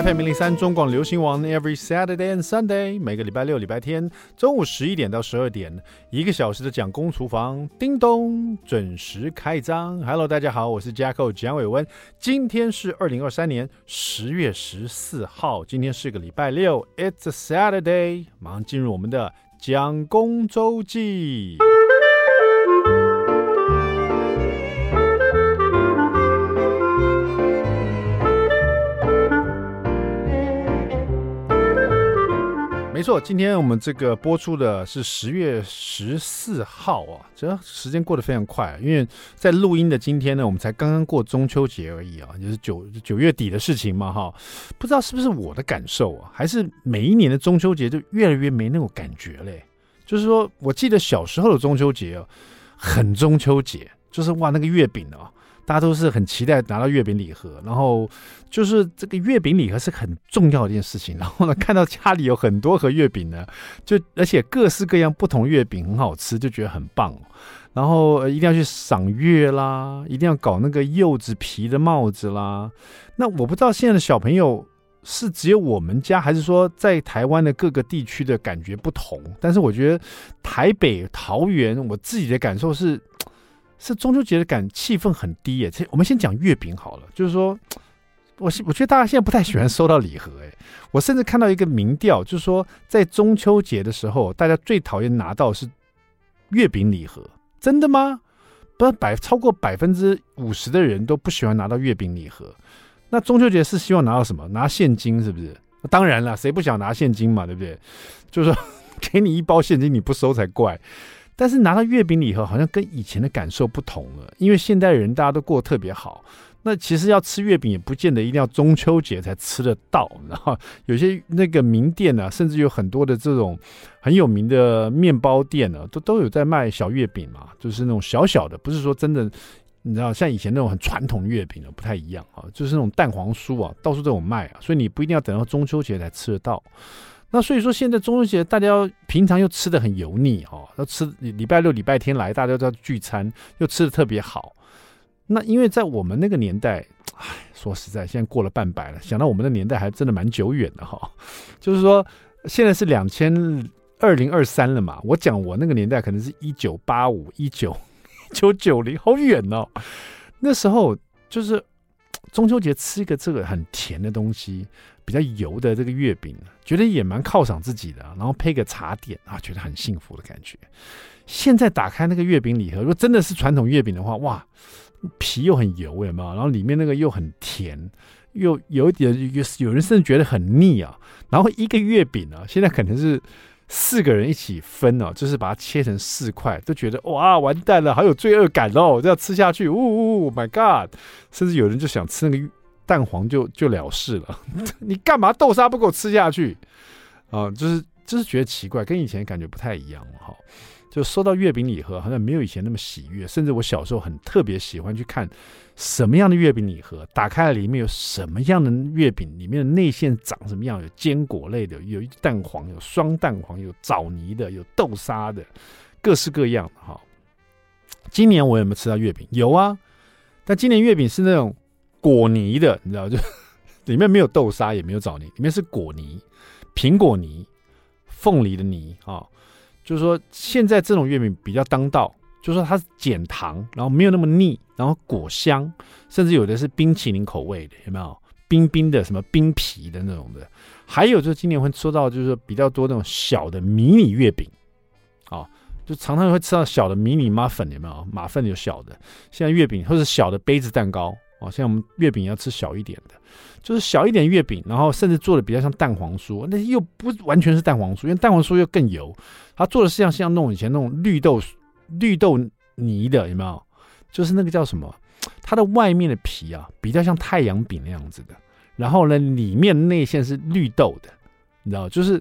FM 零零三中广流行网，Every Saturday and Sunday，每个礼拜六、礼拜天中午十一点到十二点，一个小时的蒋公厨房，叮咚准时开张。Hello，大家好，我是 Jacko 蒋伟文。今天是二零二三年十月十四号，今天是个礼拜六，It's a Saturday，马上进入我们的蒋公周记。没错，今天我们这个播出的是十月十四号啊，这时间过得非常快，因为在录音的今天呢，我们才刚刚过中秋节而已啊，就是九九月底的事情嘛哈，不知道是不是我的感受啊，还是每一年的中秋节就越来越没那种感觉嘞？就是说我记得小时候的中秋节啊，很中秋节，就是哇那个月饼啊。大家都是很期待拿到月饼礼盒，然后就是这个月饼礼盒是很重要的一件事情。然后呢，看到家里有很多盒月饼呢，就而且各式各样不同月饼很好吃，就觉得很棒。然后一定要去赏月啦，一定要搞那个柚子皮的帽子啦。那我不知道现在的小朋友是只有我们家，还是说在台湾的各个地区的感觉不同。但是我觉得台北、桃园，我自己的感受是。是中秋节的感气氛很低耶。这我们先讲月饼好了，就是说，我我觉得大家现在不太喜欢收到礼盒哎。我甚至看到一个民调，就是说在中秋节的时候，大家最讨厌拿到是月饼礼盒。真的吗？不是百超过百分之五十的人都不喜欢拿到月饼礼盒。那中秋节是希望拿到什么？拿现金是不是？当然了，谁不想拿现金嘛，对不对？就是说 给你一包现金你不收才怪。但是拿到月饼礼盒好像跟以前的感受不同了，因为现代人大家都过得特别好。那其实要吃月饼也不见得一定要中秋节才吃得到，然后有些那个名店呢、啊，甚至有很多的这种很有名的面包店呢、啊，都都有在卖小月饼嘛，就是那种小小的，不是说真的，你知道像以前那种很传统月饼的不太一样啊，就是那种蛋黄酥啊，到处都有卖啊，所以你不一定要等到中秋节才吃得到。那所以说，现在中秋节大家平常又吃的很油腻哈，要吃礼拜六、礼拜天来，大家都要聚餐，又吃的特别好。那因为在我们那个年代，唉，说实在，现在过了半百了，想到我们的年代还真的蛮久远的哈。就是说，现在是两千二零二三了嘛，我讲我那个年代可能是一九八五、一九九九零，好远哦。那时候就是中秋节吃一个这个很甜的东西。比较油的这个月饼，觉得也蛮犒赏自己的，然后配个茶点啊，觉得很幸福的感觉。现在打开那个月饼礼盒，如果真的是传统月饼的话，哇，皮又很油，有没有？然后里面那个又很甜，又有一点有有人甚至觉得很腻啊。然后一个月饼啊，现在可能是四个人一起分哦，就是把它切成四块，都觉得哇，完蛋了，好有罪恶感哦，这样吃下去，呜呜，My God！甚至有人就想吃那个。蛋黄就就了事了，你干嘛豆沙不给我吃下去啊？就是就是觉得奇怪，跟以前感觉不太一样了哈。就收到月饼礼盒，好像没有以前那么喜悦。甚至我小时候很特别喜欢去看什么样的月饼礼盒，打开了里面有什么样的月饼，里面的内馅长什么样？有坚果类的，有蛋黄，有双蛋黄，有枣泥的，有豆沙的，各式各样的哈。今年我有没有吃到月饼？有啊，但今年月饼是那种。果泥的，你知道，就 里面没有豆沙，也没有枣泥，里面是果泥，苹果泥、凤梨的泥啊、哦。就是说，现在这种月饼比较当道，就是说它是减糖，然后没有那么腻，然后果香，甚至有的是冰淇淋口味的，有没有？冰冰的，什么冰皮的那种的。还有就是今年会收到，就是比较多那种小的迷你月饼，啊、哦，就常常会吃到小的迷你马粉，有没有？马粉有小的，现在月饼或者小的杯子蛋糕。哦，像我们月饼要吃小一点的，就是小一点月饼，然后甚至做的比较像蛋黄酥，那又不完全是蛋黄酥，因为蛋黄酥又更油。它做的是像像那种以前那种绿豆绿豆泥的，有没有？就是那个叫什么？它的外面的皮啊，比较像太阳饼那样子的，然后呢，里面内馅是绿豆的，你知道？就是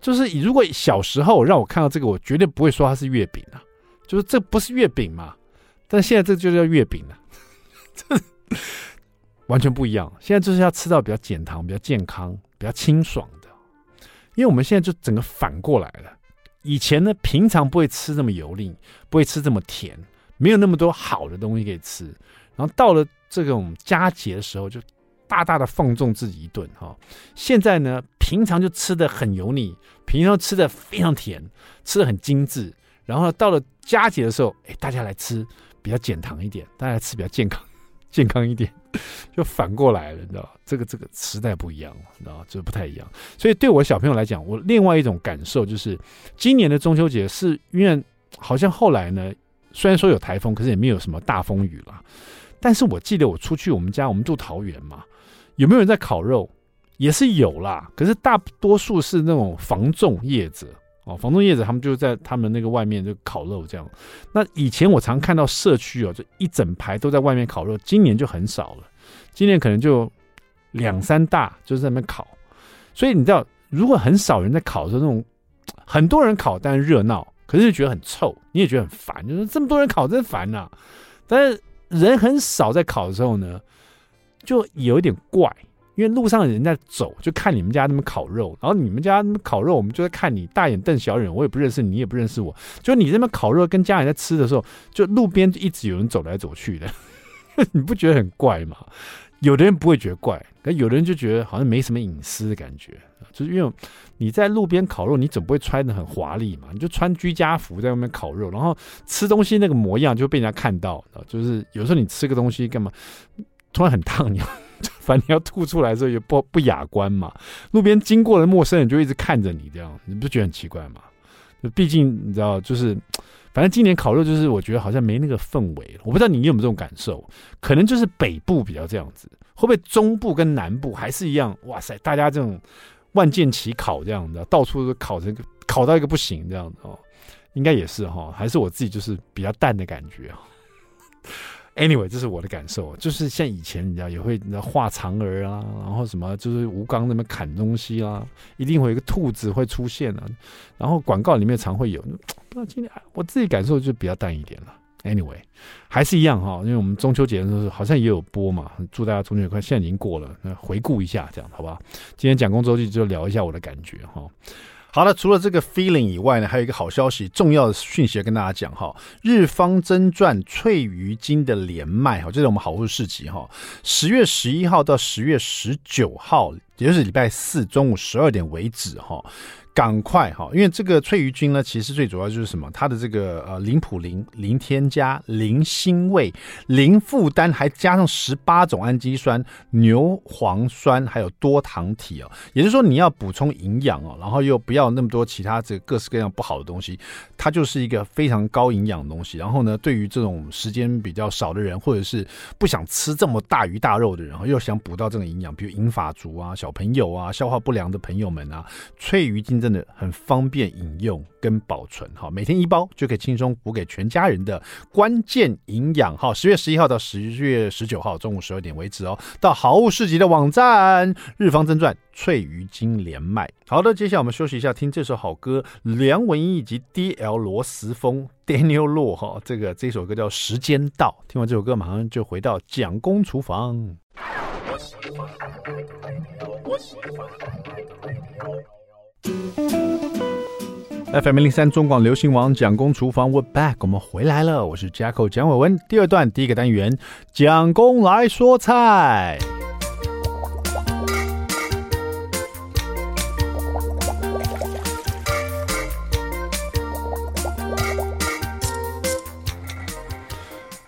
就是，如果小时候让我看到这个，我绝对不会说它是月饼啊，就是这不是月饼嘛？但现在这就叫月饼了。完全不一样。现在就是要吃到比较减糖、比较健康、比较清爽的，因为我们现在就整个反过来了。以前呢，平常不会吃这么油腻，不会吃这么甜，没有那么多好的东西可以吃。然后到了这种佳节的时候，就大大的放纵自己一顿哈。现在呢，平常就吃的很油腻，平常吃的非常甜，吃的很精致。然后到了佳节的时候，哎，大家来吃比较减糖一点，大家来吃比较健康健康一点，就反过来了，你知道这个这个时代不一样了，你知道就不太一样。所以对我小朋友来讲，我另外一种感受就是，今年的中秋节是因为好像后来呢，虽然说有台风，可是也没有什么大风雨了。但是我记得我出去我们家，我们住桃园嘛，有没有人在烤肉？也是有啦，可是大多数是那种防重业者哦，房东业者他们就在他们那个外面就烤肉这样。那以前我常看到社区哦，就一整排都在外面烤肉，今年就很少了，今年可能就两三大就是在那边烤。所以你知道，如果很少人在烤的时候，那种很多人烤但是热闹，可是就觉得很臭，你也觉得很烦，就是这么多人烤真烦呐、啊。但是人很少在烤的时候呢，就有一点怪，因为路上人在走，就看你们家那边烤肉，然后你们家那边烤肉，我们就在看你大眼瞪小眼，我也不认识你，也不认识我。就你这边烤肉跟家人在吃的时候，就路边一直有人走来走去的，你不觉得很怪吗？有的人不会觉得怪，可有的人就觉得好像没什么隐私的感觉，就是因为你在路边烤肉，你总不会穿得很华丽嘛，你就穿居家服在外面烤肉，然后吃东西那个模样就被人家看到，就是有时候你吃个东西干嘛，突然很烫，你 反正你要吐出来的时候也不不雅观嘛，路边经过的陌生人就一直看着你这样，你不觉得很奇怪吗？毕竟你知道就是。反正今年烤肉就是，我觉得好像没那个氛围了。我不知道你有没有这种感受，可能就是北部比较这样子，会不会中部跟南部还是一样？哇塞，大家这种万箭齐烤这样的，到处都烤成烤到一个不行这样子哦，应该也是哈，还是我自己就是比较淡的感觉啊 Anyway，这是我的感受，就是像以前你知道也会画嫦娥啊，然后什么就是吴刚那边砍东西啦，一定会有一个兔子会出现啊，然后广告里面常会有。不知道今天我自己感受就比较淡一点了。Anyway，还是一样哈，因为我们中秋节的时候好像也有播嘛，祝大家中秋节快，现在已经过了，那回顾一下这样好不好？今天讲公周记就聊一下我的感觉哈。好了，除了这个 feeling 以外呢，还有一个好消息，重要的讯息要跟大家讲哈。日方真传翠鱼精的连麦哈，这是我们好物市集哈，十月十一号到十月十九号，也就是礼拜四中午十二点为止哈。赶快哈，因为这个翠鱼菌呢，其实最主要就是什么？它的这个呃零普林、零添加、零腥味、零负担，还加上十八种氨基酸、牛磺酸，还有多糖体哦。也就是说，你要补充营养哦，然后又不要那么多其他这各式各样不好的东西，它就是一个非常高营养的东西。然后呢，对于这种时间比较少的人，或者是不想吃这么大鱼大肉的人，又想补到这种营养，比如银发族啊、小朋友啊、消化不良的朋友们啊，翠鱼精。真很方便饮用跟保存，哈，每天一包就可以轻松补给全家人的关键营养，哈，十月十一号到十月十九号中午十二点为止哦，到好物市集的网站日方真传翠鱼精连麦。好的，接下来我们休息一下，听这首好歌，梁文音以及 D.L. 罗时丰 Daniel 洛哈，这个这首歌叫《时间到》，听完这首歌马上就回到蒋公厨房。FM 零三中广流行王蒋公厨房，We're back，我们回来了，我是 Jacko 蒋伟文。第二段第一个单元，蒋公来说菜。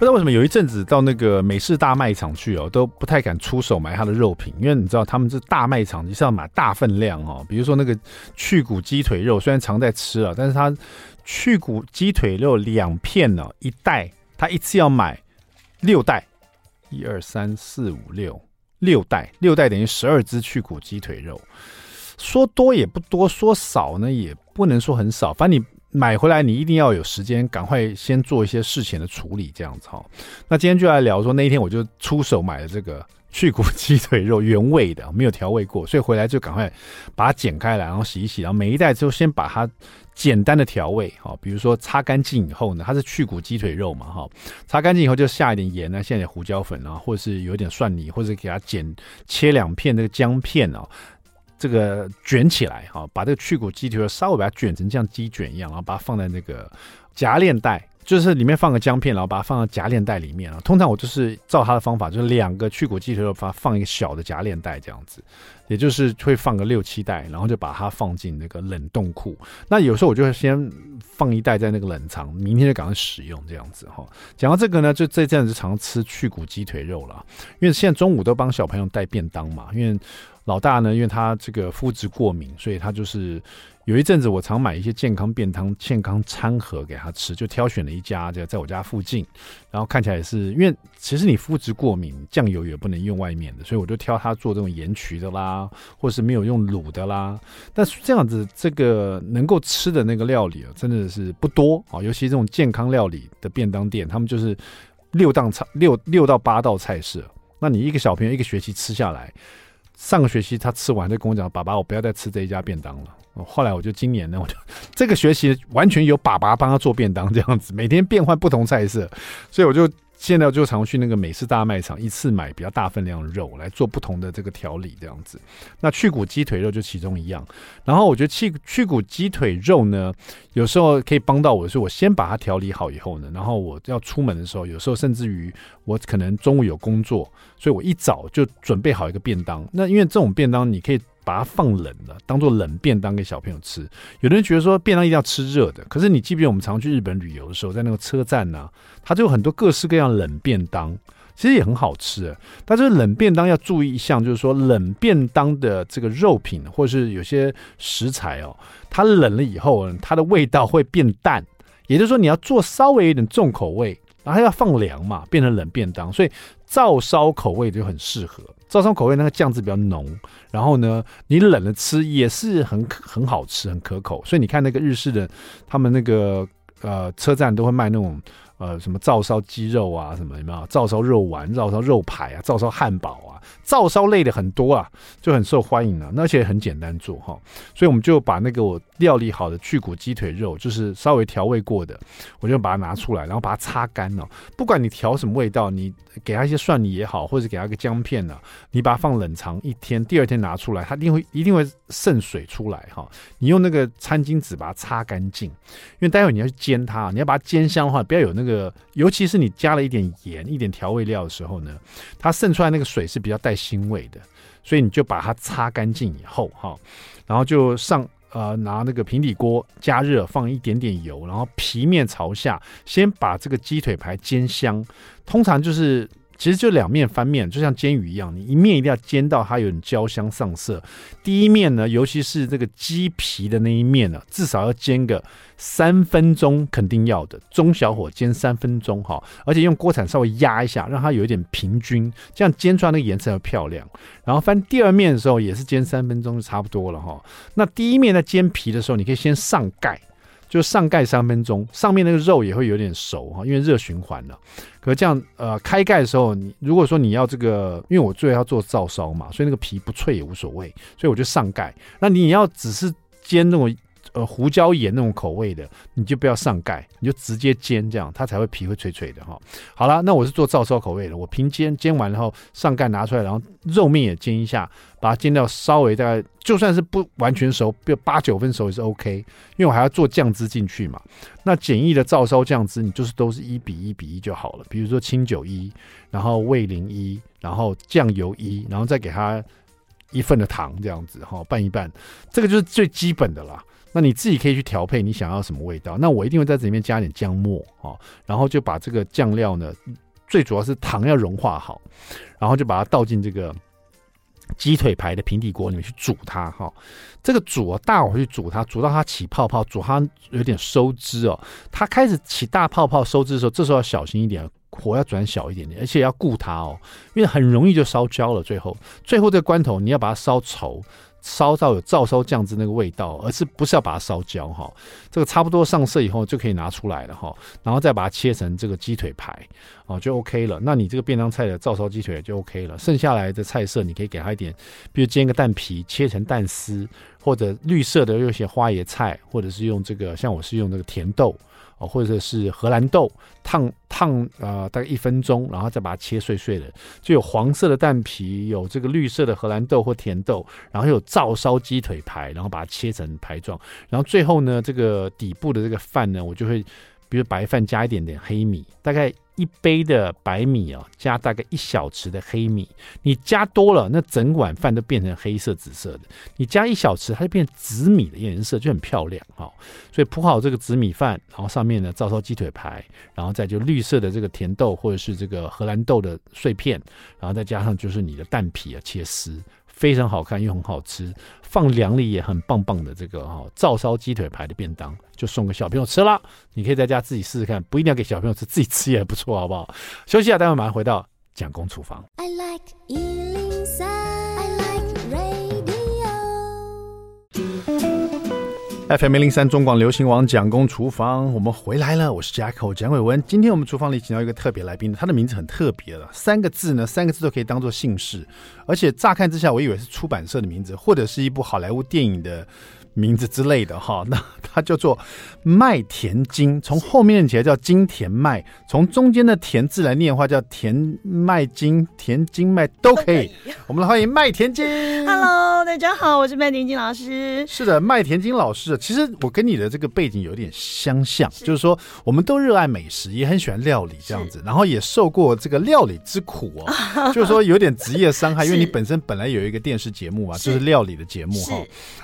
不知道为什么有一阵子到那个美式大卖场去哦，都不太敢出手买他的肉品，因为你知道他们这大卖场你是要买大分量哦。比如说那个去骨鸡腿肉，虽然常在吃啊，但是他去骨鸡腿肉两片呢，一袋他一次要买六袋，一二三四五六六袋，六袋等于十二只去骨鸡腿肉。说多也不多，说少呢也不能说很少，反正你。买回来你一定要有时间，赶快先做一些事前的处理，这样子哈。那今天就来聊说，那一天我就出手买了这个去骨鸡腿肉，原味的，没有调味过，所以回来就赶快把它剪开来，然后洗一洗，然后每一袋之后先把它简单的调味哈，比如说擦干净以后呢，它是去骨鸡腿肉嘛哈，擦干净以后就下一点盐啊，下一点胡椒粉啊，或者是有点蒜泥，或者给它剪切两片这个姜片啊。这个卷起来哈，把这个去骨鸡腿肉稍微把它卷成像鸡卷一样，然后把它放在那个夹链袋就是里面放个姜片，然后把它放到夹链袋里面啊。通常我就是照他的方法，就是两个去骨鸡腿肉，把它放一个小的夹链袋这样子，也就是会放个六七袋，然后就把它放进那个冷冻库。那有时候我就会先放一袋在那个冷藏，明天就赶快使用这样子哈。讲到这个呢，就这阵子常吃去骨鸡腿肉了，因为现在中午都帮小朋友带便当嘛，因为老大呢，因为他这个肤质过敏，所以他就是。有一阵子，我常买一些健康便当、健康餐盒给他吃，就挑选了一家，就在我家附近，然后看起来也是，因为其实你肤质过敏，酱油也不能用外面的，所以我就挑他做这种盐焗的啦，或是没有用卤的啦。但是这样子，这个能够吃的那个料理啊，真的是不多啊，尤其这种健康料理的便当店，他们就是六档菜，六六到八道菜式，那你一个小朋友一个学期吃下来，上个学期他吃完就跟我讲：“爸爸，我不要再吃这一家便当了。”后来我就今年呢，我就 这个学期完全由爸爸帮他做便当这样子，每天变换不同菜色，所以我就现在就常去那个美式大卖场，一次买比较大分量的肉来做不同的这个调理这样子。那去骨鸡腿肉就其中一样。然后我觉得去去骨鸡腿肉呢，有时候可以帮到我，是我先把它调理好以后呢，然后我要出门的时候，有时候甚至于我可能中午有工作，所以我一早就准备好一个便当。那因为这种便当你可以。把它放冷了，当做冷便当给小朋友吃。有的人觉得说便当一定要吃热的，可是你记不记得我们常去日本旅游的时候，在那个车站呢、啊，它就有很多各式各样冷便当，其实也很好吃。但是冷便当要注意一项，就是说冷便当的这个肉品或是有些食材哦，它冷了以后，它的味道会变淡。也就是说，你要做稍微有点重口味，然后要放凉嘛，变成冷便当，所以照烧口味就很适合。照烧口味那个酱汁比较浓，然后呢，你冷了吃也是很很好吃，很可口。所以你看那个日式的，他们那个呃车站都会卖那种。呃，什么照烧鸡肉啊，什么有没有？照烧肉丸、照烧肉排啊，照烧汉堡啊，照烧类的很多啊，就很受欢迎啊。那而且很简单做哈，所以我们就把那个我料理好的去骨鸡腿肉，就是稍微调味过的，我就把它拿出来，然后把它擦干了。不管你调什么味道，你给它一些蒜泥也好，或者给它个姜片呢，你把它放冷藏一天，第二天拿出来，它一定会一定会渗水出来哈。你用那个餐巾纸把它擦干净，因为待会你要去煎它，你要把它煎香的话，不要有那个。个，尤其是你加了一点盐、一点调味料的时候呢，它渗出来那个水是比较带腥味的，所以你就把它擦干净以后，哈，然后就上呃拿那个平底锅加热，放一点点油，然后皮面朝下，先把这个鸡腿排煎香，通常就是。其实就两面翻面，就像煎鱼一样，你一面一定要煎到它有点焦香上色。第一面呢，尤其是这个鸡皮的那一面呢，至少要煎个三分钟，肯定要的。中小火煎三分钟哈，而且用锅铲稍微压一下，让它有一点平均，这样煎出来那个颜色要漂亮。然后翻第二面的时候也是煎三分钟就差不多了哈。那第一面在煎皮的时候，你可以先上盖。就上盖三分钟，上面那个肉也会有点熟哈，因为热循环了。可是这样呃，开盖的时候，你如果说你要这个，因为我最后要做照烧嘛，所以那个皮不脆也无所谓，所以我就上盖。那你要只是煎那种。呃，胡椒盐那种口味的，你就不要上盖，你就直接煎，这样它才会皮会脆脆的哈。好了，那我是做照烧口味的，我平煎，煎完然后上盖拿出来，然后肉面也煎一下，把它煎到稍微大概就算是不完全熟，比如八九分熟也是 OK，因为我还要做酱汁进去嘛。那简易的照烧酱汁，你就是都是一比一比一就好了，比如说清酒一，然后味淋一，然后酱油一，然后再给它一份的糖这样子哈，拌一拌，这个就是最基本的啦。那你自己可以去调配你想要什么味道。那我一定会在这里面加点姜末啊，然后就把这个酱料呢，最主要是糖要融化好，然后就把它倒进这个鸡腿排的平底锅里面去煮它哈。这个煮啊，大火去煮它，煮到它起泡泡，煮它有点收汁哦。它开始起大泡泡收汁的时候，这时候要小心一点，火要转小一点点，而且要顾它哦，因为很容易就烧焦了。最后，最后这个关头你要把它烧稠。烧到有照烧酱汁那个味道，而是不是要把它烧焦哈？这个差不多上色以后就可以拿出来了哈，然后再把它切成这个鸡腿排哦，就 OK 了。那你这个便当菜的照烧鸡腿就 OK 了。剩下来的菜色你可以给它一点，比如煎个蛋皮，切成蛋丝，或者绿色的用些花椰菜，或者是用这个像我是用那个甜豆。或者是荷兰豆烫烫呃大概一分钟，然后再把它切碎碎的，就有黄色的蛋皮，有这个绿色的荷兰豆或甜豆，然后有照烧鸡腿排，然后把它切成排状，然后最后呢，这个底部的这个饭呢，我就会比如白饭加一点点黑米，大概。一杯的白米啊，加大概一小匙的黑米，你加多了，那整碗饭都变成黑色、紫色的。你加一小匙，它就变紫米的颜色，就很漂亮哈。所以铺好这个紫米饭，然后上面呢，照烧鸡腿排，然后再就绿色的这个甜豆或者是这个荷兰豆的碎片，然后再加上就是你的蛋皮啊，切丝。非常好看又很好吃，放凉里也很棒棒的这个哈照烧鸡腿排的便当，就送给小朋友吃了。你可以在家自己试试看，不一定要给小朋友吃，自己吃也不错，好不好？休息一下，待会马上回到蒋公厨房。I like FM 零三中广流行网蒋公厨房，我们回来了，我是 Jacko 蒋伟文。今天我们厨房里请到一个特别来宾，他的名字很特别了，三个字呢，三个字都可以当做姓氏，而且乍看之下，我以为是出版社的名字，或者是一部好莱坞电影的。名字之类的哈，那它叫做麦田金，从后面念起来叫金田麦，从中间的田字来念的话叫田麦金、田金麦都可以。我们来欢迎麦田金。Hello，大家好，我是麦田金老师。是的，麦田金老师，其实我跟你的这个背景有点相像，是就是说我们都热爱美食，也很喜欢料理这样子，然后也受过这个料理之苦哦，就是说有点职业伤害，因为你本身本来有一个电视节目嘛，是就是料理的节目哈。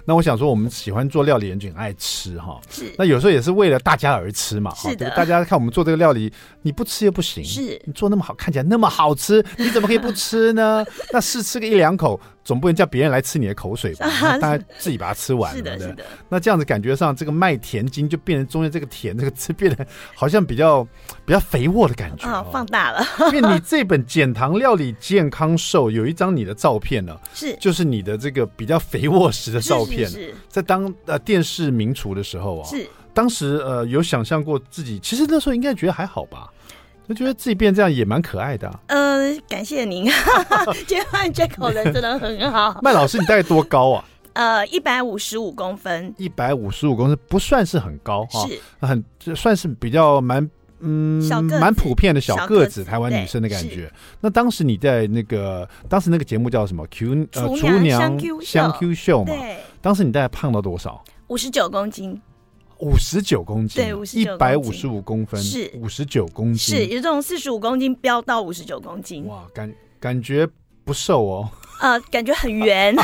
那我想说我们。喜欢做料理人就很爱吃哈，是那有时候也是为了大家而吃嘛，是的，大家看我们做这个料理，你不吃又不行，是你做那么好，看起来那么好吃，你怎么可以不吃呢？那试吃个一两口。总不能叫别人来吃你的口水吧？大家自己把它吃完。是的，是的。那这样子感觉上，这个麦田金就变成中间这个田这个字，变得好像比较比较肥沃的感觉啊，放大了。因为你这本减糖料理健康瘦有一张你的照片呢，是就是你的这个比较肥沃时的照片，是在当呃电视名厨的时候啊，是当时呃有想象过自己，其实那时候应该觉得还好吧。我觉得自己变这样也蛮可爱的。啊。嗯、呃，感谢您，今天 Jacko 人真的很好。麦老师，你大概多高啊？呃，一百五十五公分。一百五十五公分不算是很高哈，是很算是比较蛮嗯蛮普遍的小个子台湾女生的感觉。那当时你在那个当时那个节目叫什么 Q 呃厨娘香 Q 秀嘛？对。当时你大概胖到多少？五十九公斤。五十九公斤，对，一百五十五公分，是。五十九公斤，是有这种四十五公斤飙到五十九公斤，哇，感感觉不瘦哦。呃，感觉很圆。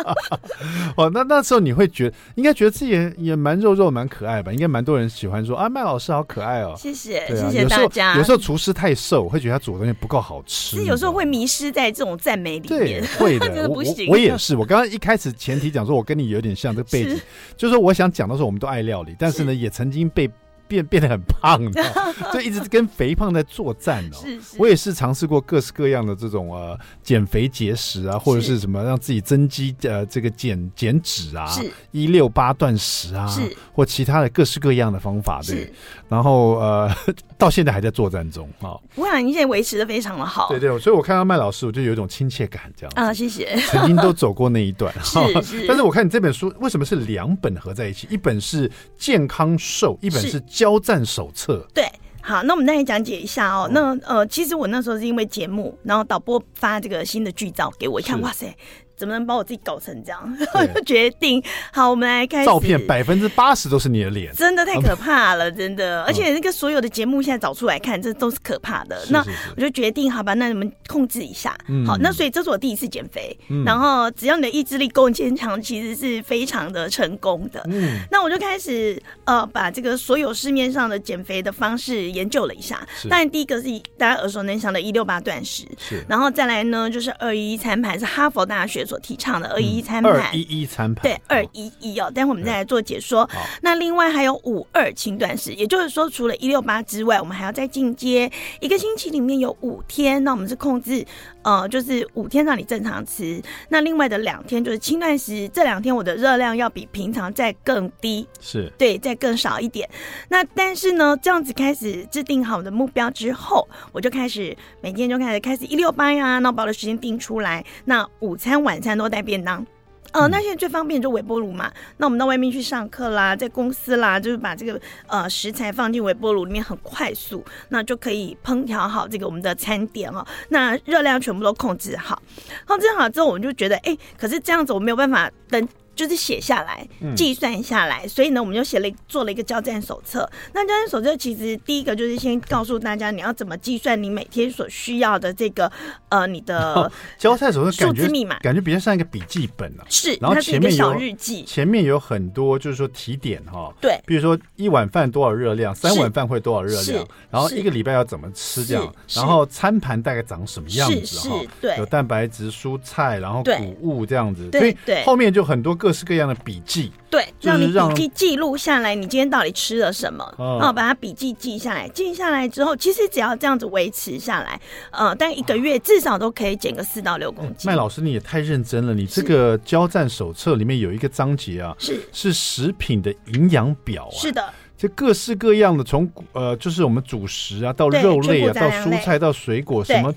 哦，那那时候你会觉得，应该觉得自己也也蛮肉肉、蛮可爱吧？应该蛮多人喜欢说啊，麦老师好可爱哦。谢谢，谢谢大家。有时候厨师太瘦，会觉得他煮的东西不够好吃。是有时候会迷失在这种赞美里面。对，会的。我我也是。我刚刚一开始前提讲说，我跟你有点像这个背景，就是说我想讲的时候，我们都爱料理，但是呢，也曾经被。变变得很胖的，就一直跟肥胖在作战哦。是是，我也是尝试过各式各样的这种呃减肥节食啊，或者是什么让自己增肌呃这个减减脂啊，是一六八断食啊，是或其他的各式各样的方法对。然后呃 到现在还在作战中啊。我想你现在维持的非常的好。对对，所以我看到麦老师，我就有一种亲切感这样啊。谢谢。曾经都走过那一段，是是。但是我看你这本书为什么是两本合在一起？一本是健康瘦，一本是。交战手册。对，好，那我们再来讲解一下哦。那呃，其实我那时候是因为节目，然后导播发这个新的剧照给我一看，哇塞！怎么能把我自己搞成这样？我就决定，好，我们来开始。照片百分之八十都是你的脸，真的太可怕了，真的。而且那个所有的节目现在找出来看，这都是可怕的。那我就决定，好吧，那你们控制一下。好，那所以这是我第一次减肥。然后只要你的意志力够坚强，其实是非常的成功的。嗯。那我就开始呃，把这个所有市面上的减肥的方式研究了一下。当然，第一个是大家耳熟能详的一六八断食。是。然后再来呢，就是二一一餐盘，是哈佛大学所提倡的二一一餐盘，二一一餐盘，对，二一一哦。待会我们再来做解说。那另外还有五二轻断食，也就是说，除了一六八之外，我们还要再进阶。一个星期里面有五天，那我们是控制，呃，就是五天让你正常吃。那另外的两天就是轻断食，这两天我的热量要比平常再更低，是对，再更少一点。那但是呢，这样子开始制定好我的目标之后，我就开始每天就开始开始一六八呀，那我把我的时间定出来。那午餐晚餐都带便当。呃，那现在最方便就微波炉嘛。那我们到外面去上课啦，在公司啦，就是把这个呃食材放进微波炉里面，很快速，那就可以烹调好这个我们的餐点哦。那热量全部都控制好，控制好之后，我们就觉得，哎，可是这样子我没有办法等就是写下来，嗯、计算下来。所以呢，我们就写了做了一个交战手册。那交战手册其实第一个就是先告诉大家你要怎么计算你每天所需要的这个呃你的交战手册数字密码，感觉比较像一个笔记本啊。是，然后前面有小日记，前面有很多就是说提点哈。对，比如说一碗饭多少热量，三碗饭会多少热量，然后一个礼拜要怎么吃这样，然后餐盘大概长什么样子哈？对，有蛋白质、蔬菜，然后谷物这样子。对，所以后面就很多各式各样的笔记。对，让你笔记记录下来，你今天到底吃了什么？嗯、然后把它笔记记下来，记下来之后，其实只要这样子维持下来，呃，但一个月至少都可以减个四到六公斤。麦老师，你也太认真了，你这个交战手册里面有一个章节啊，是是食品的营养表啊，是的。这各式各样的，从呃，就是我们主食啊，到肉类啊，到蔬菜，到水果，什么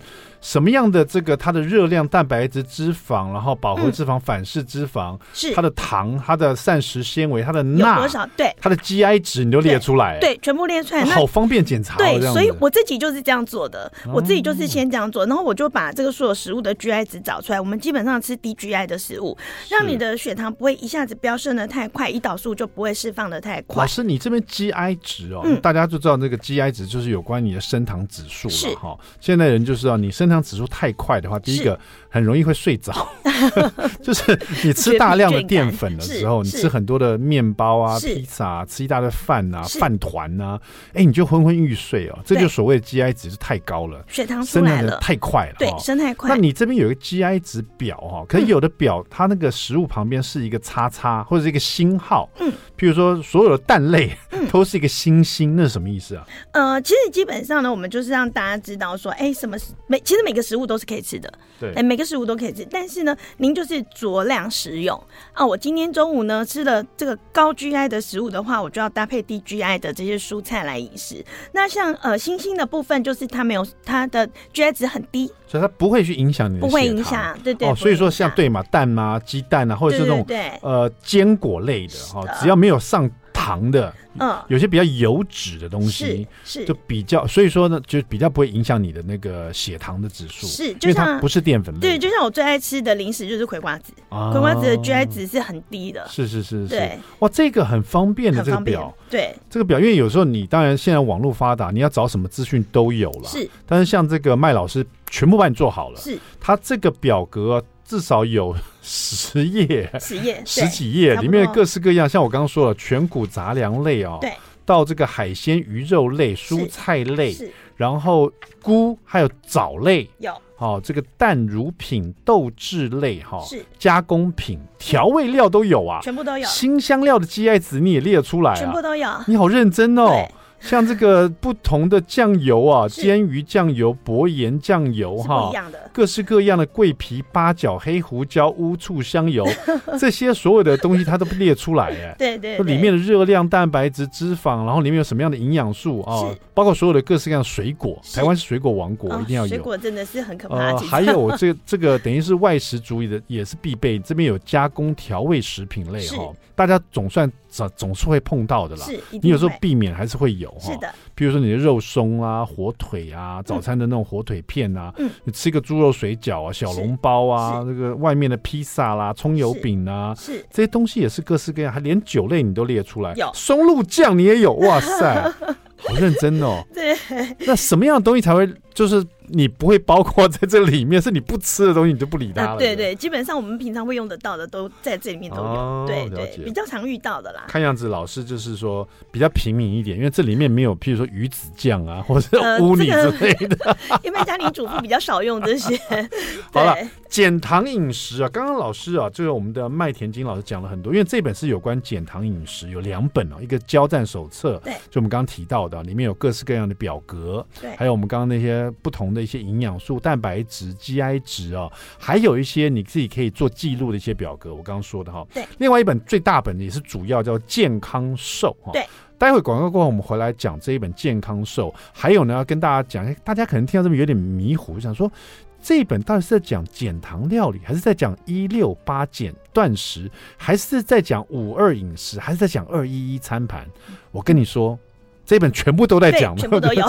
什么样的这个它的热量、蛋白质、脂肪，然后饱和脂肪、反式脂肪，是它的糖、它的膳食纤维、它的钠有多少？对，它的 GI 值你都列出来，对，全部列出来，好方便检查。对，所以我自己就是这样做的，我自己就是先这样做，然后我就把这个所有食物的 GI 值找出来。我们基本上吃低 GI 的食物，让你的血糖不会一下子飙升的太快，胰岛素就不会释放的太快。老师，你这边 GI 值哦。嗯，大家就知道那个 GI 值就是有关你的升糖指数了哈。现在人就知道你升糖指数太快的话，第一个很容易会睡着，就是你吃大量的淀粉的时候，你吃很多的面包啊、披萨啊，吃一大堆饭啊、饭团啊，哎，你就昏昏欲睡哦。这就所谓的 GI 值是太高了，血糖升的太快了，对，升太快。那你这边有一个 GI 值表哈，可是有的表它那个食物旁边是一个叉叉或者是一个星号，嗯，譬如说所有的蛋类都是一个星星。星那是什么意思啊？呃，其实基本上呢，我们就是让大家知道说，哎，什么每其实每个食物都是可以吃的，对，哎，每个食物都可以吃，但是呢，您就是酌量食用。啊。我今天中午呢吃了这个高 GI 的食物的话，我就要搭配低 GI 的这些蔬菜来饮食。那像呃星星的部分，就是它没有它的 GI 值很低，所以它不会去影响你的，不会影响，对对。哦，所以说像对嘛蛋啊、鸡蛋啊，或者是那种对呃坚果类的哈，只要没有上糖的。嗯，有些比较油脂的东西是是，就比较，所以说呢，就比较不会影响你的那个血糖的指数，是，因为它不是淀粉类。对，就像我最爱吃的零食就是葵瓜子，葵瓜子的 GI 值是很低的。是是是是，对，哇，这个很方便的这个表，对，这个表，因为有时候你当然现在网络发达，你要找什么资讯都有了，是，但是像这个麦老师全部帮你做好了，是，他这个表格至少有十页，十页，十几页，里面各式各样，像我刚刚说了，全谷杂粮类哦，对。到这个海鲜、鱼肉类、蔬菜类，然后菇还有藻类，有哦，这个蛋乳品、豆制类哈，是加工品、调味料都有啊，全部都有。新香料的 GI 值你也列出来啊，全部都有。你好认真哦。像这个不同的酱油啊，煎鱼酱油、薄盐酱油哈，各式各样的桂皮、八角、黑胡椒、乌醋、香油，这些所有的东西它都不列出来哎。对对，里面的热量、蛋白质、脂肪，然后里面有什么样的营养素啊？包括所有的各式各样的水果，台湾是水果王国，一定要有。水果真的是很可怕。呃，还有这这个等于是外食主义的也是必备，这边有加工调味食品类哈，大家总算总总是会碰到的啦。是，你有时候避免还是会有。是的，比如说你的肉松啊、火腿啊、早餐的那种火腿片啊，嗯，你吃个猪肉水饺啊、小笼包啊，这个外面的披萨啦、葱油饼啊，是这些东西也是各式各样，还连酒类你都列出来，有。松露酱你也有，哇塞，好认真哦。对，那什么样的东西才会就是？你不会包括在这里面，是你不吃的东西，你就不理它了。啊、对对，基本上我们平常会用得到的，都在这里面都有。哦、对对，比较常遇到的啦。看样子老师就是说比较平民一点，因为这里面没有，譬如说鱼子酱啊，或者乌泥之类的。因为家庭主妇比较少用这些。好了，减糖饮食啊，刚刚老师啊，就是我们的麦田金老师讲了很多，因为这本是有关减糖饮食，有两本哦、啊，一个交战手册，对，就我们刚刚提到的，里面有各式各样的表格，对，还有我们刚刚那些不同的一些营养素。蛋白质、GI 值哦，还有一些你自己可以做记录的一些表格，我刚刚说的哈。对。另外一本最大本的也是主要叫健康瘦哈。对。待会广告过后，我们回来讲这一本健康瘦。还有呢，要跟大家讲，大家可能听到这边有点迷糊，想说这一本到底是在讲减糖料理，还是在讲一六八减断食，还是在讲五二饮食，还是在讲二一一餐盘？我跟你说。这一本全部都在讲，全部都有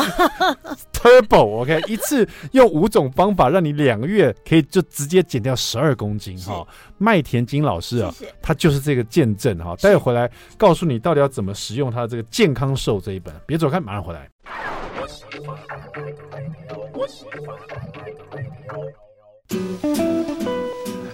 Turbo，OK，、okay? 一次用五种方法，让你两个月可以就直接减掉十二公斤哈。麦田金老师啊，他就是这个见证哈。待会回来告诉你到底要怎么使用他的这个健康瘦这一本，别走开，马上回来。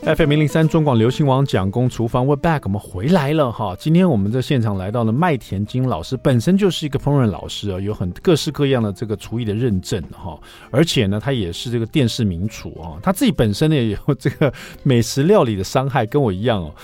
FM 零零三中广流行网蒋公厨房 We back，我们回来了哈。今天我们在现场来到了麦田金老师，本身就是一个烹饪老师啊，有很各式各样的这个厨艺的认证哈。而且呢，他也是这个电视名厨啊，他自己本身呢也有这个美食料理的伤害，跟我一样哦。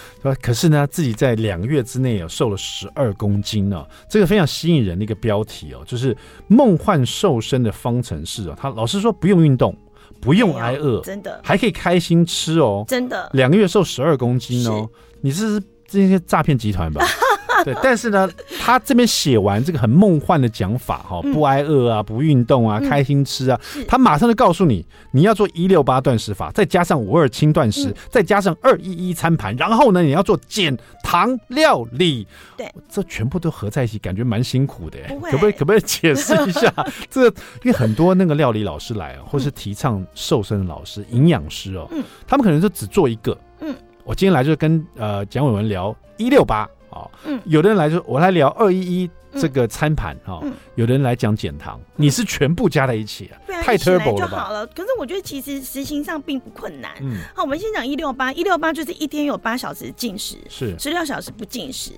可是呢，自己在两个月之内啊瘦了十二公斤呢，这个非常吸引人的一个标题哦，就是梦幻瘦身的方程式啊。他老师说不用运动。不用挨饿，真的。还可以开心吃哦，真的。两个月瘦十二公斤哦，你这是这些诈骗集团吧？对，但是呢，他这边写完这个很梦幻的讲法哈，不挨饿啊，不运动啊，开心吃啊，他马上就告诉你，你要做一六八断食法，再加上五二轻断食，再加上二一一餐盘，然后呢，你要做减糖料理，对，这全部都合在一起，感觉蛮辛苦的，可不可以可不可以解释一下？这因为很多那个料理老师来啊，或是提倡瘦身的老师、营养师哦，他们可能就只做一个，嗯，我今天来就是跟呃蒋伟文聊一六八。哦，嗯，有的人来说，我来聊二一一这个餐盘哈，有的人来讲减糖，你是全部加在一起啊？太 turbo 了吧？好了，可是我觉得其实实行上并不困难。嗯，好，我们先讲一六八，一六八就是一天有八小时进食，是十六小时不进食。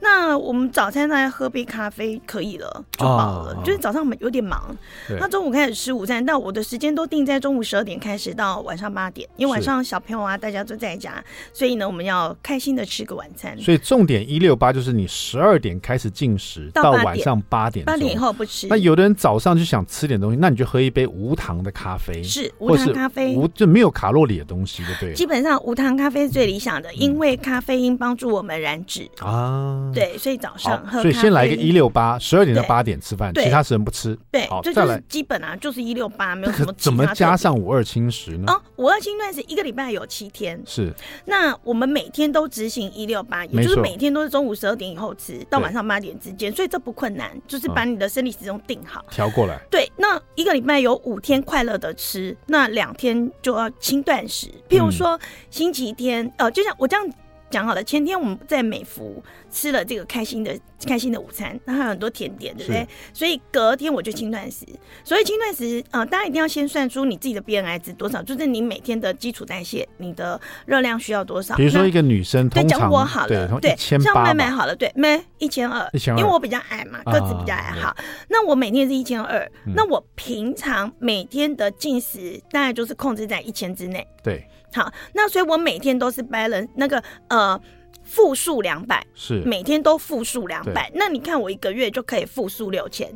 那我们早餐大概喝杯咖啡可以了，就饱了。就是早上我们有点忙，那中午开始吃午餐，但我的时间都定在中午十二点开始到晚上八点，因为晚上小朋友啊大家都在家，所以呢我们要开心的吃个晚餐。所以重点一六八就是你十二点开始进食到晚上八点，八点以后不吃。那有的人早上就想吃点东西，那你就喝一杯无糖的咖啡，是无糖咖啡，无就没有卡路里的东西，对不对？基本上无糖咖啡是最理想的，因为咖啡因帮助我们燃脂啊。对，所以早上喝。所以先来一个一六八，十二点到八点吃饭，其他时间不吃。对，好，再来基本啊，就是一六八，没有什么。怎么加上五二轻食呢？哦，五二轻断食一个礼拜有七天，是。那我们每天都执行一六八，也就是每天都是中午十二点以后吃到晚上八点之间，所以这不困难，就是把你的生理时钟定好，调过来。对，那一个礼拜有五天快乐的吃，那两天就要轻断食。譬如说星期天，呃，就像我这样。讲好了，前天我们在美孚吃了这个开心的开心的午餐，然后很多甜点，对不对？所以隔天我就轻断食。所以轻断食，呃，大家一定要先算出你自己的 BMI 值多少，就是你每天的基础代谢，你的热量需要多少。比如说一个女生，通常讲我好了，对，像麦麦好了，对，没一千二，因为我比较矮嘛，个子比较矮。好，那我每天是一千二，那我平常每天的进食大概就是控制在一千之内。对。好，那所以我每天都是 balance 那个呃负数两百，是每天都负数两百。那你看我一个月就可以负数六千。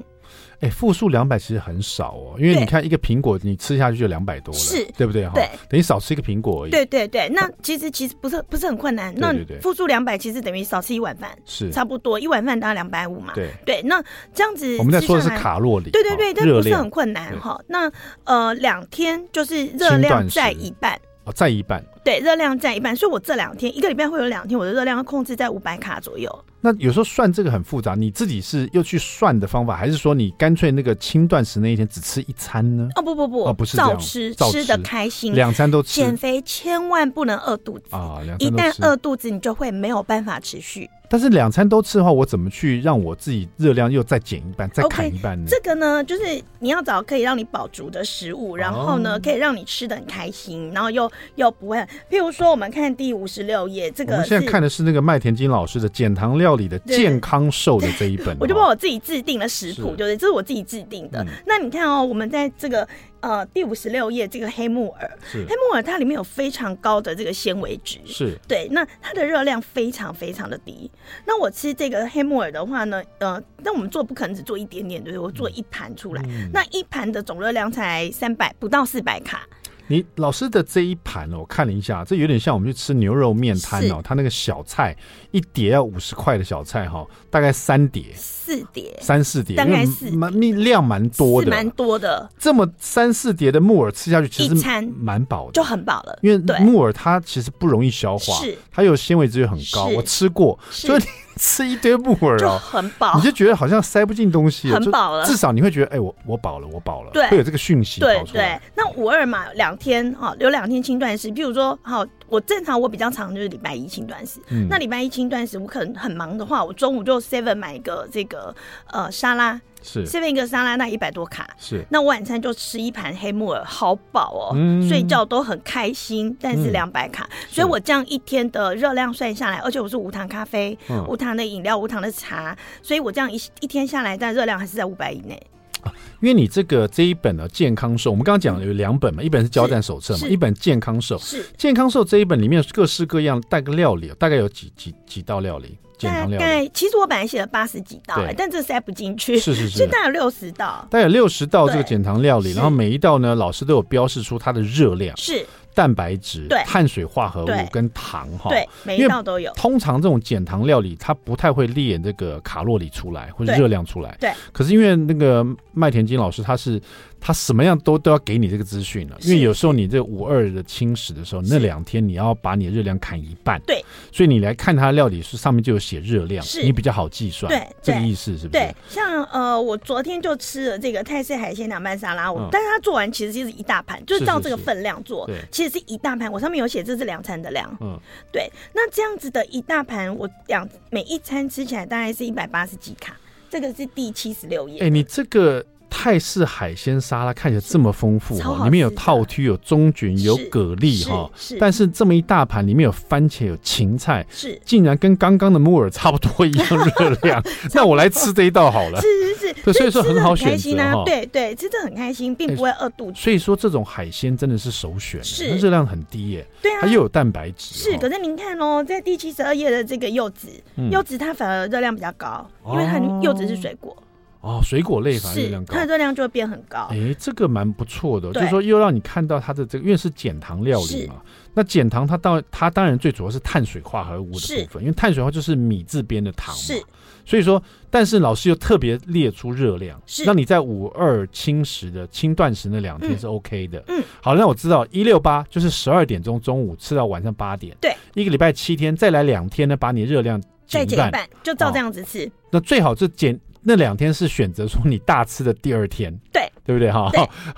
哎，负数两百其实很少哦，因为你看一个苹果你吃下去就两百多了，是对不对？哈，对，等于少吃一个苹果而已。对对对，那其实其实不是不是很困难。那负数两百其实等于少吃一碗饭，是差不多一碗饭大概两百五嘛。对对，那这样子我们在说的是卡路里，对对对，但不是很困难哈。那呃两天就是热量在一半。哦，在一半，对，热量再一半，所以我这两天一个礼拜会有两天，我的热量要控制在五百卡左右。那有时候算这个很复杂，你自己是又去算的方法，还是说你干脆那个轻断食那一天只吃一餐呢？哦不不不，哦不是照吃，吃的开心，两餐都吃。减肥千万不能饿肚子啊，一旦饿肚子，你就会没有办法持续。但是两餐都吃的话，我怎么去让我自己热量又再减一半，再砍一半呢？这个呢，就是你要找可以让你饱足的食物，然后呢，可以让你吃的很开心，然后又又不会。譬如说，我们看第五十六页，这个我们现在看的是那个麦田金老师的减糖料理的健康瘦的这一本，我就帮我自己制定了食谱，对不对？这是我自己制定的。那你看哦，我们在这个。呃，第五十六页这个黑木耳，黑木耳，它里面有非常高的这个纤维值，是对。那它的热量非常非常的低。那我吃这个黑木耳的话呢，呃，那我们做不可能只做一点点，对，我做一盘出来，嗯、那一盘的总热量才三百不到四百卡。你老师的这一盘哦，我看了一下，这有点像我们去吃牛肉面摊哦，他那个小菜一碟要五十块的小菜哈，大概三碟、四碟、三四碟，大概是蛮量蛮多的，蛮多的。这么三四碟的木耳吃下去，其实一餐蛮饱的，就很饱了。因为木耳它其实不容易消化，是。它有纤维质又很高，我吃过，所以。吃一堆木耳就哦，很饱，你就觉得好像塞不进东西，很饱了。至少你会觉得，哎、欸，我我饱了，我饱了，对，会有这个讯息对对，那五二嘛，两天哈，有两天轻断食，譬如说好，我正常我比较常就是礼拜一轻断食，嗯，那礼拜一轻断食，我可能很忙的话，我中午就 seven 买一个这个呃沙拉。是这边一个沙拉，那一百多卡。是，那我晚餐就吃一盘黑木耳，好饱哦，嗯、睡觉都很开心。但是两百卡、嗯，所以我这样一天的热量算下来，而且我是无糖咖啡、嗯、无糖的饮料、无糖的茶，所以我这样一一天下来，但热量还是在五百以内。啊，因为你这个这一本呢，健康瘦，我们刚刚讲了有两本嘛，一本是交战手册嘛，一本健康瘦。是健康瘦这一本里面各式各样带个料理，大概有几几几道料理。大概其实我本来写了八十几道，但这塞不进去。是是是，大概有六十道，大概有六十道这个减糖料理，然后每一道呢，老师都有标示出它的热量。是。蛋白质、碳水化合物跟糖哈，对，每一道都有。通常这种减糖料理，它不太会列这个卡路里出来或者热量出来。对。可是因为那个麦田金老师，他是他什么样都都要给你这个资讯了。因为有时候你这五二的轻食的时候，那两天你要把你的热量砍一半。对。所以你来看它的料理书上面就有写热量，你比较好计算。对。这个意思是不是？对。像呃，我昨天就吃了这个泰式海鲜凉拌沙拉，我但是他做完其实就是一大盘，就是照这个分量做。对。其实是一大盘，我。上面有写这是两餐的量，嗯，对，那这样子的一大盘，我两每一餐吃起来大概是一百八十几卡，这个是第七十六页。哎，你这个。泰式海鲜沙拉看起来这么丰富哈，里面有套推、有中菌、有蛤蜊哈，但是这么一大盘里面有番茄、有芹菜，是竟然跟刚刚的木耳差不多一样热量，那我来吃这一道好了。是是是，对，所以说很好选择。对对，吃的很开心，并不会饿肚子。所以说这种海鲜真的是首选，是热量很低耶。对啊，它又有蛋白质。是，可是您看哦，在第七十二页的这个柚子，柚子它反而热量比较高，因为它柚子是水果。哦，水果类反而热量高，它的热量就会变很高。哎、欸，这个蛮不错的，就是说又让你看到它的这个，因为是减糖料理嘛。那减糖它当它当然最主要是碳水化合物的部分，因为碳水化就是米字边的糖嘛。是，所以说，但是老师又特别列出热量，是让你在五二轻食的轻断食那两天是 OK 的。嗯，好，那我知道一六八就是十二点钟中午吃到晚上八点，对，一个礼拜七天，再来两天呢，把你热量减一半，半，就照这样子吃。哦、那最好是减。那两天是选择说你大吃的第二天，对对不对哈？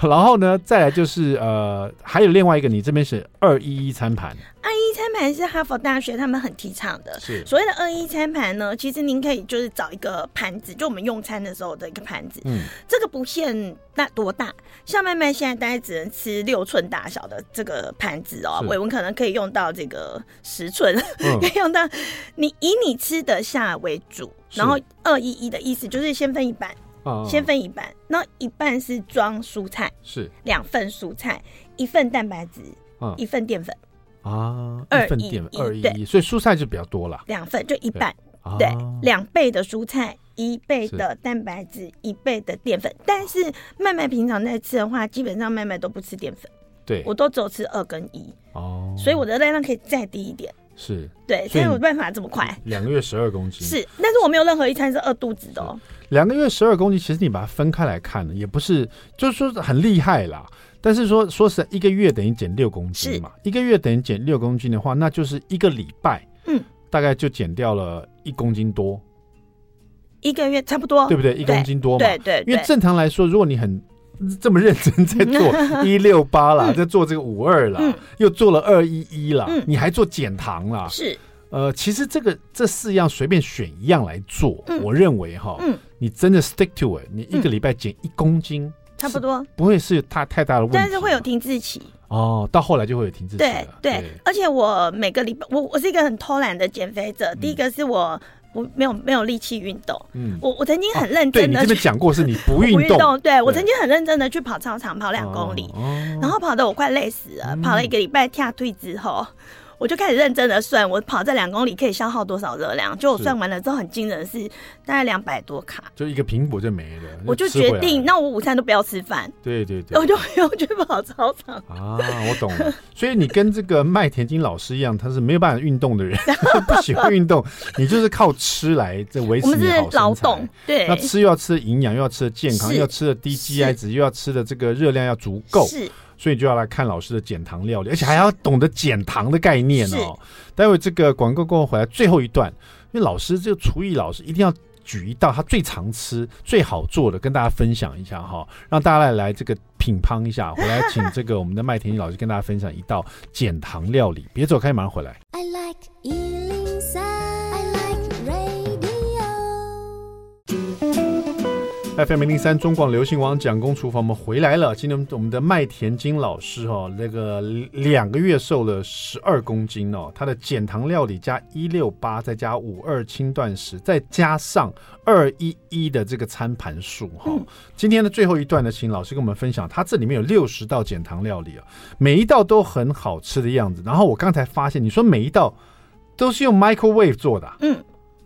然后呢，再来就是呃，还有另外一个，你这边是二一一餐盘。二一餐盘是哈佛大学他们很提倡的。是所谓的二一餐盘呢，其实您可以就是找一个盘子，就我们用餐的时候的一个盘子。嗯，这个不限大多大，像麦麦现在大概只能吃六寸大小的这个盘子哦，伟文可能可以用到这个十寸，嗯、可以用到你以你吃得下为主。然后二一一的意思就是先分一半，嗯、先分一半，那一半是装蔬菜，是。两份蔬菜，一份蛋白质，嗯、一份淀粉。啊，二一点二一，对，所以蔬菜就比较多了，两份就一半，对，两、啊、倍的蔬菜，一倍的蛋白质，一倍的淀粉。但是麦麦平常在吃的话，基本上麦麦都不吃淀粉，对，我都只有吃二跟一，哦，所以我的热量可以再低一点，是对，所以有办法这么快，两个月十二公斤，是，但是我没有任何一餐是饿肚子的哦，两个月十二公斤，其实你把它分开来看呢，也不是，就是说很厉害啦。但是说说实在，一个月等于减六公斤嘛？一个月等于减六公斤的话，那就是一个礼拜，嗯，大概就减掉了一公斤多。一个月差不多，对不对？一公斤多嘛？对对，对。因为正常来说，如果你很这么认真在做 一六八啦，在做这个五二啦，又做了二一一啦，你还做减糖啦，是。呃，其实这个这四样随便选一样来做，我认为哈，嗯，你真的 stick to it，你一个礼拜减一公斤。差不多不会是太太大的问题，但是会有停滞期哦。到后来就会有停滞期。对对，而且我每个礼拜，我我是一个很偷懒的减肥者。嗯、第一个是我我没有没有力气运动。嗯，我我曾经很认真的、啊，对你这边讲过是你不运动，动。对我曾经很认真的去跑操场跑两公里，然后跑的我快累死了。嗯、跑了一个礼拜跳退之后。我就开始认真的算，我跑这两公里可以消耗多少热量？就我算完了之后，很惊人的是大概两百多卡，就一个苹果就没了。我就决定，那我午餐都不要吃饭。对对对，我就不用去跑操场啊。我懂了，所以你跟这个麦田金老师一样，他是没有办法运动的人，不喜欢运动，你就是靠吃来这维持你好劳动。对，那吃又要吃的营养，又要吃的健康，又要吃的低 GI 值，又要吃的这个热量要足够。是。所以就要来看老师的减糖料理，而且还要懂得减糖的概念哦。待会这个广告过后回来，最后一段因为老师这个厨艺老师一定要举一道他最常吃、最好做的跟大家分享一下哈，让大家来来这个品尝一下。回来请这个我们的麦田老师跟大家分享一道减糖料理。别走开，马上回来。I like FM 零零三中广流行王蒋公厨房，我们回来了。今天我们的麦田金老师哦，那个两个月瘦了十二公斤哦，他的减糖料理加一六八，再加五二轻断食，再加上二一一的这个餐盘数哈。今天的最后一段呢，请老师跟我们分享，他这里面有六十道减糖料理啊，每一道都很好吃的样子。然后我刚才发现，你说每一道都是用 microwave 做的，嗯。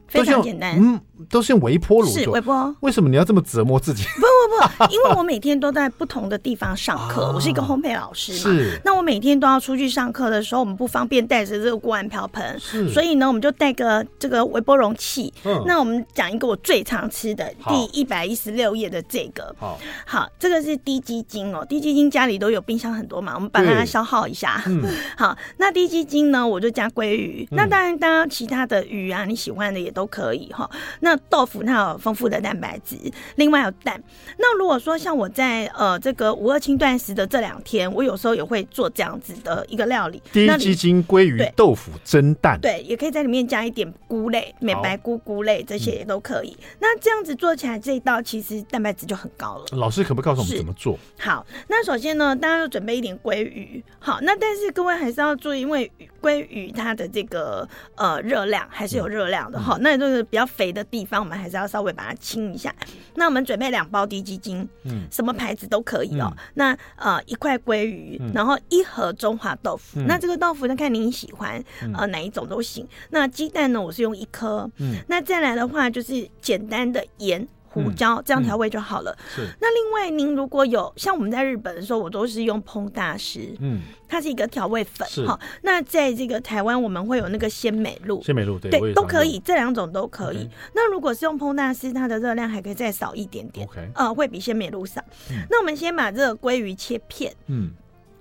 非常简单，嗯，都是用微波炉做。是微波。为什么你要这么折磨自己？不不不，因为我每天都在不同的地方上课，啊、我是一个烘焙老师嘛。是。那我每天都要出去上课的时候，我们不方便带着这个锅碗瓢盆，是。所以呢，我们就带个这个微波容器。嗯。那我们讲一个我最常吃的，第一百一十六页的这个。好。好，这个是滴鸡精哦，滴鸡精家里都有冰箱很多嘛，我们把它消耗一下。嗯。好，那滴鸡精呢，我就加鲑鱼。嗯、那当然，当然其他的鱼啊，你喜欢的也都。都可以哈，那豆腐它有丰富的蛋白质，另外有蛋。那如果说像我在呃这个五二轻断食的这两天，我有时候也会做这样子的一个料理，滴鸡精、鲑鱼、豆腐蒸蛋，对，也可以在里面加一点菇类、美白菇菇类这些也都可以。嗯、那这样子做起来这一道其实蛋白质就很高了。老师可不可以告诉我们怎么做？好，那首先呢，大家要准备一点鲑鱼。好，那但是各位还是要注意，因为鲑鱼它的这个呃热量还是有热量的哈。嗯、那就是比较肥的地方，我们还是要稍微把它清一下。那我们准备两包滴鸡精，嗯，什么牌子都可以哦。嗯、那呃一块鲑鱼，嗯、然后一盒中华豆腐。嗯、那这个豆腐呢，看您喜欢呃哪一种都行。那鸡蛋呢，我是用一颗。嗯，那再来的话就是简单的盐。胡椒这样调味就好了。是。那另外，您如果有像我们在日本的时候，我都是用烹大师。嗯。它是一个调味粉。是。好，那在这个台湾，我们会有那个鲜美露。鲜美露对。对，都可以，这两种都可以。那如果是用烹大师，它的热量还可以再少一点点。OK。呃，会比鲜美露少。那我们先把这个鲑鱼切片。嗯。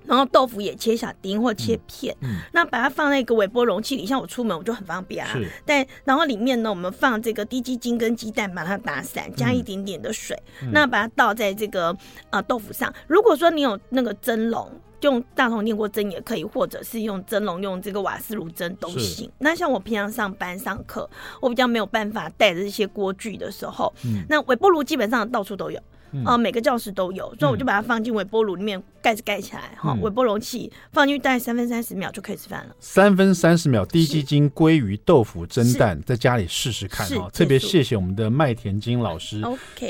然后豆腐也切小丁或切片，嗯嗯、那把它放在一个微波容器里，像我出门我就很方便啊。是但然后里面呢，我们放这个低鸡精跟鸡蛋，把它打散，加一点点的水，嗯、那把它倒在这个呃豆腐上。如果说你有那个蒸笼，用大同电锅蒸也可以，或者是用蒸笼用这个瓦斯炉蒸都行。那像我平常上班上课，我比较没有办法带着这些锅具的时候，嗯、那微波炉基本上到处都有。呃，每个教室都有，所以我就把它放进微波炉里面，盖子盖起来，哈，微波容器放进去大概三分三十秒就可以吃饭了。三分三十秒，低基金、鲑鱼、豆腐蒸蛋，在家里试试看哈。特别谢谢我们的麦田金老师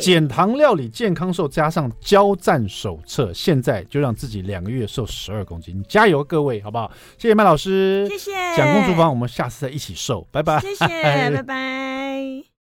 减糖料理健康瘦加上交战手册，现在就让自己两个月瘦十二公斤，加油各位，好不好？谢谢麦老师，谢谢。蒋公厨房，我们下次再一起瘦，拜拜，谢谢，拜拜。